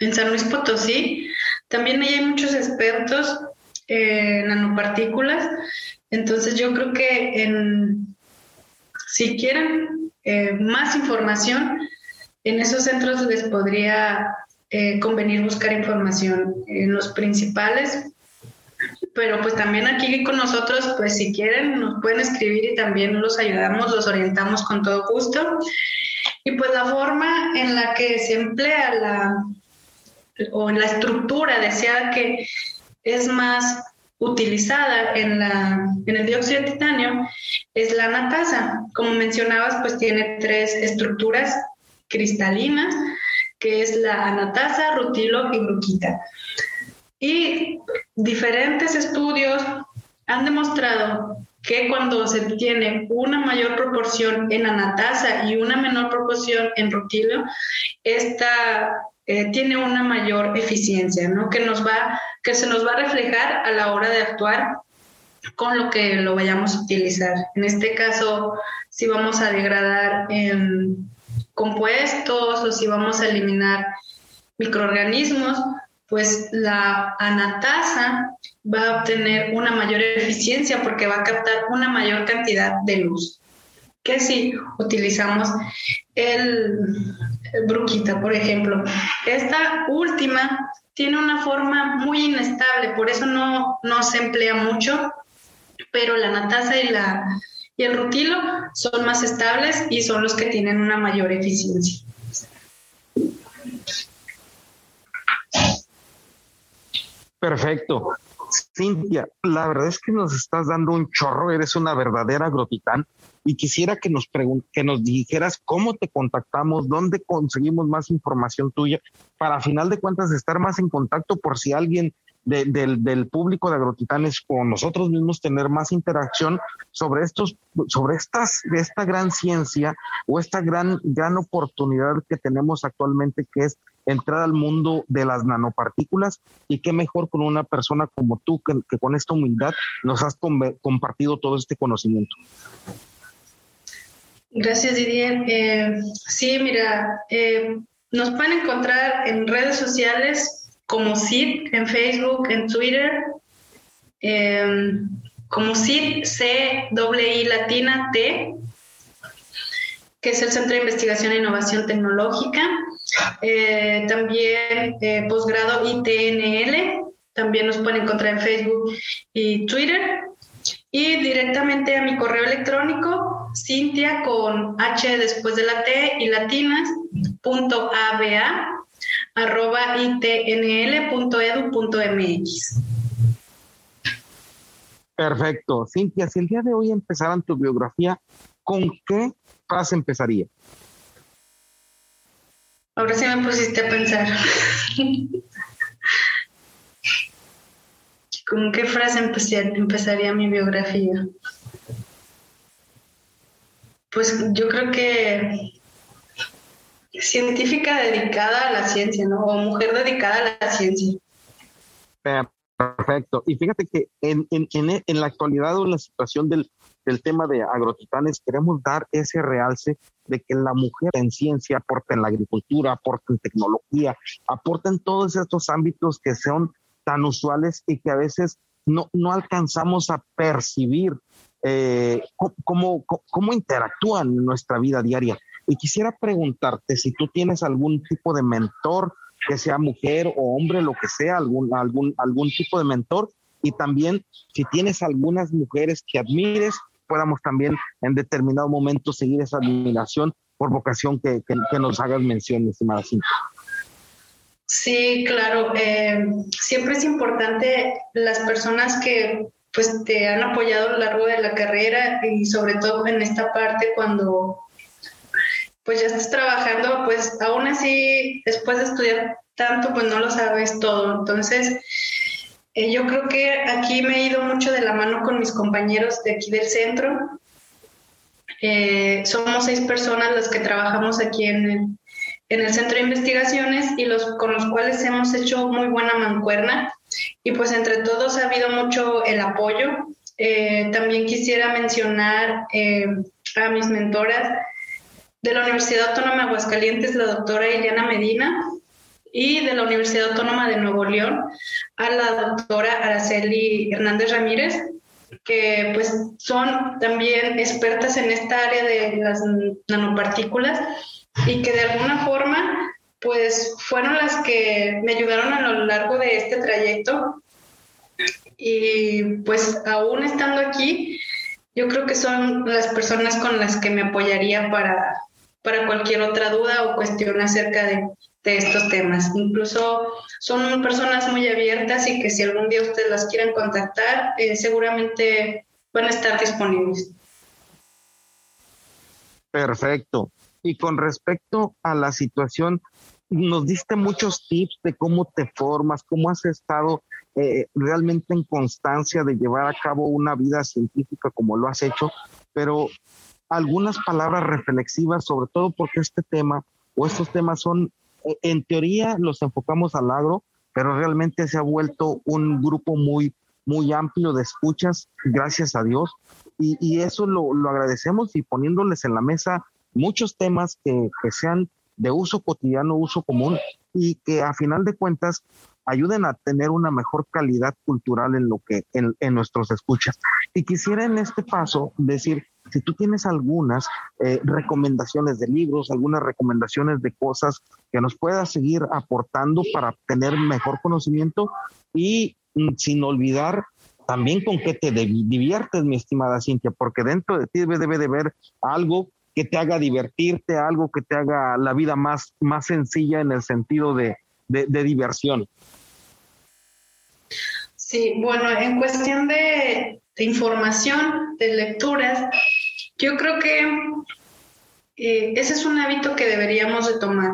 en San Luis Potosí. También hay muchos expertos en nanopartículas. Entonces yo creo que en, si quieren eh, más información, en esos centros les podría eh, convenir buscar información en los principales. Pero pues también aquí con nosotros, pues si quieren, nos pueden escribir y también los ayudamos, los orientamos con todo gusto. Y pues la forma en la que se emplea la, o la estructura deseada que es más utilizada en, la, en el dióxido de titanio es la anatasa. Como mencionabas, pues tiene tres estructuras cristalinas que es la anatasa, rutilo y bruquita. Y diferentes estudios han demostrado que cuando se tiene una mayor proporción en anatasa y una menor proporción en rutilo, esta eh, tiene una mayor eficiencia, ¿no? Que nos va, que se nos va a reflejar a la hora de actuar con lo que lo vayamos a utilizar. En este caso, si vamos a degradar compuestos o si vamos a eliminar microorganismos, pues la anatasa va a obtener una mayor eficiencia porque va a captar una mayor cantidad de luz que si utilizamos el, bruquita, por ejemplo. Esta última tiene una forma muy inestable, por eso no, no se emplea mucho, pero la anatasa y la y el rutilo son más estables y son los que tienen una mayor eficiencia. Perfecto. Cintia, la verdad es que nos estás dando un chorro, eres una verdadera agrotitán y quisiera que nos que nos dijeras cómo te contactamos, dónde conseguimos más información tuya para a final de cuentas estar más en contacto por si alguien del, del, público de Agrotitanes con nosotros mismos tener más interacción sobre estos, sobre estas, esta gran ciencia o esta gran, gran oportunidad que tenemos actualmente que es entrar al mundo de las nanopartículas y qué mejor con una persona como tú que, con esta humildad nos has compartido todo este conocimiento. Gracias, Didier. Eh, sí, mira, eh, nos pueden encontrar en redes sociales como CID en Facebook, en Twitter, em, como CID, C, I latina, T, que es el Centro de Investigación e Innovación Tecnológica. Eh, también eh, posgrado ITNL, también nos pueden encontrar en Facebook y Twitter. Y directamente a mi correo electrónico, Cintia con H después de la T y latinas, punto ABA arroba itnl.edu.mx. Perfecto. Cintia, si el día de hoy empezaran tu biografía, ¿con qué frase empezaría? Ahora sí me pusiste a pensar. ¿Con qué frase empezaría mi biografía? Pues yo creo que científica dedicada a la ciencia, ¿no? O mujer dedicada a la ciencia. Perfecto. Y fíjate que en, en, en, en la actualidad o en la situación del, del tema de agrotitanes, queremos dar ese realce de que la mujer en ciencia aporta en la agricultura, aporta en tecnología, aporta en todos estos ámbitos que son tan usuales y que a veces no, no alcanzamos a percibir eh, cómo, cómo interactúan en nuestra vida diaria. Y quisiera preguntarte si tú tienes algún tipo de mentor, que sea mujer o hombre, lo que sea, algún, algún, algún tipo de mentor. Y también si tienes algunas mujeres que admires, podamos también en determinado momento seguir esa admiración por vocación que, que, nos hagas mención, estimada Cintia. Sí, claro. Eh, siempre es importante las personas que pues te han apoyado a lo largo de la carrera y sobre todo en esta parte cuando pues ya estás trabajando, pues aún así después de estudiar tanto, pues no lo sabes todo. Entonces, eh, yo creo que aquí me he ido mucho de la mano con mis compañeros de aquí del centro. Eh, somos seis personas las que trabajamos aquí en el, en el centro de investigaciones y los con los cuales hemos hecho muy buena mancuerna y pues entre todos ha habido mucho el apoyo. Eh, también quisiera mencionar a mis mentoras de la Universidad Autónoma de Aguascalientes, la doctora Eliana Medina, y de la Universidad Autónoma de Nuevo León, a la doctora Araceli Hernández Ramírez, que pues son también expertas en esta área de las nanopartículas y que de alguna forma pues fueron las que me ayudaron a lo largo de este trayecto y pues aún estando aquí yo creo que son las personas con las que me apoyaría para para cualquier otra duda o cuestión acerca de, estos temas. Incluso son personas muy abiertas y que si algún día ustedes las quieren contactar, eh, seguramente van a estar disponibles. Perfecto. Y con respecto a la situación, nos diste muchos tips de cómo te formas, cómo has estado eh, realmente en constancia de llevar a cabo una vida científica como lo has hecho, pero algunas palabras reflexivas, sobre todo porque este tema o estos temas son, eh, en teoría los enfocamos al agro, pero realmente se ha vuelto un grupo muy, muy amplio de escuchas, gracias a Dios. Y, eso lo, agradecemos y poniéndoles en la mesa muchos temas que, que sean de uso cotidiano, uso común y que a final de cuentas ayuden a tener una mejor calidad cultural en lo que en, en nuestros escuchas. Y quisiera en este paso decir si tú tienes algunas eh, recomendaciones de libros, algunas recomendaciones de cosas que nos puedas seguir aportando para tener mejor conocimiento y mm, sin olvidar también con qué te diviertes, mi estimada Cintia, porque dentro de ti debe, de haber algo que te haga divertirte, algo que te haga la vida más, más sencilla en el sentido de, de diversión. Sí, bueno, en cuestión de, información, de lecturas, yo creo que eh, ese es un hábito que deberíamos de tomar.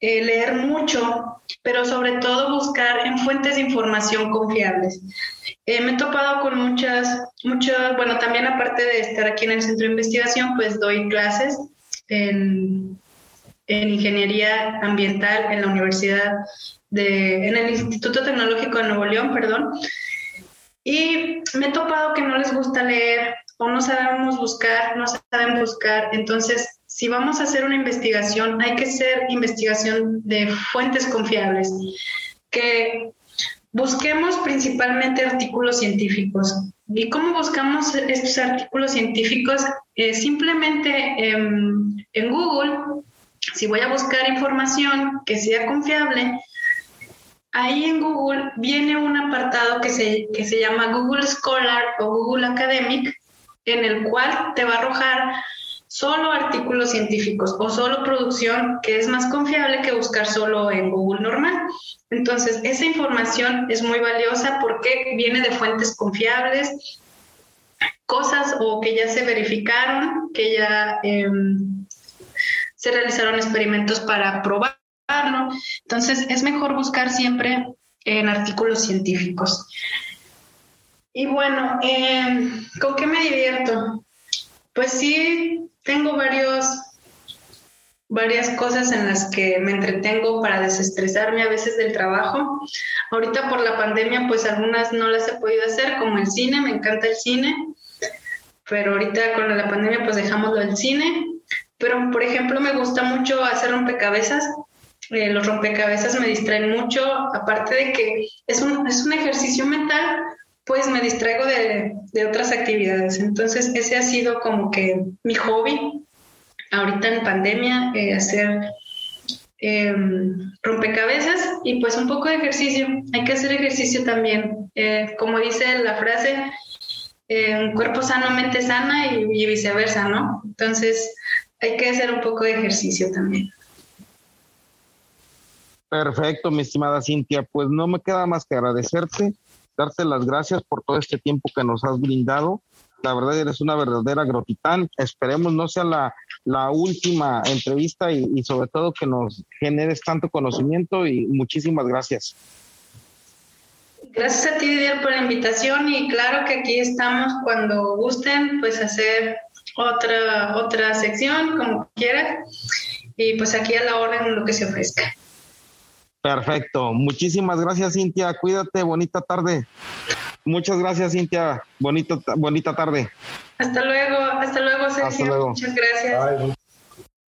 Eh, leer mucho, pero sobre todo buscar en fuentes de información confiables. Eh, me he topado con muchas, muchas, bueno, también aparte de estar aquí en el centro de investigación, pues doy clases en, en ingeniería ambiental en la Universidad de, en el Instituto Tecnológico de Nuevo León, perdón. Y me he topado que no les gusta leer o no sabemos buscar, no saben buscar. Entonces, si vamos a hacer una investigación, hay que hacer investigación de fuentes confiables, que busquemos principalmente artículos científicos. ¿Y cómo buscamos estos artículos científicos? Eh, simplemente en Google, si voy a buscar información que sea confiable, ahí en Google viene un apartado que se, que se llama Google Scholar o Google Academic, en el cual te va a arrojar solo artículos científicos o solo producción que es más confiable que buscar solo en Google normal. Entonces, esa información es muy valiosa porque viene de fuentes confiables, cosas o que ya se verificaron, que ya em, se realizaron experimentos para probarlo. Entonces, es mejor buscar siempre en artículos científicos. Y bueno, em, ¿con qué me divierto? Pues sí, tengo varios, varias cosas en las que me entretengo para desestresarme a veces del trabajo. Ahorita por la pandemia, pues algunas no las he podido hacer, como el cine, me encanta el cine. pero ahorita con la pandemia pues dejamos lo del cine. Pero, por ejemplo, me gusta mucho hacer rompecabezas. Eh, los rompecabezas me distraen mucho, aparte de que es un, es un ejercicio mental, pues me distraigo de, de, otras actividades. Entonces, ese ha sido como que mi hobby ahorita en pandemia, eh, hacer em, rompecabezas y pues un poco de ejercicio. Hay que hacer ejercicio también. Eh, como dice la frase, un cuerpo sano, mente sana y, y viceversa, ¿no? Entonces, hay que hacer un poco de ejercicio también. Perfecto, mi estimada Cintia. Pues no me queda más que agradecerte, darte las gracias por todo este tiempo que nos has brindado. La verdad, eres una verdadera agrotitán. Esperemos no sea la, la última entrevista y, y, sobre todo que nos generes tanto conocimiento y muchísimas gracias. Gracias a ti, Didier, por la invitación y claro que aquí estamos cuando gusten, pues hacer otra, otra sección, como quieras, y pues aquí a la orden lo que se ofrezca. Perfecto. Muchísimas gracias, Cintia. Cuídate. Bonita tarde. Muchas gracias, Cintia. Bonita, bonita tarde. Hasta luego. Hasta luego, Sergio. Hasta luego. Muchas gracias.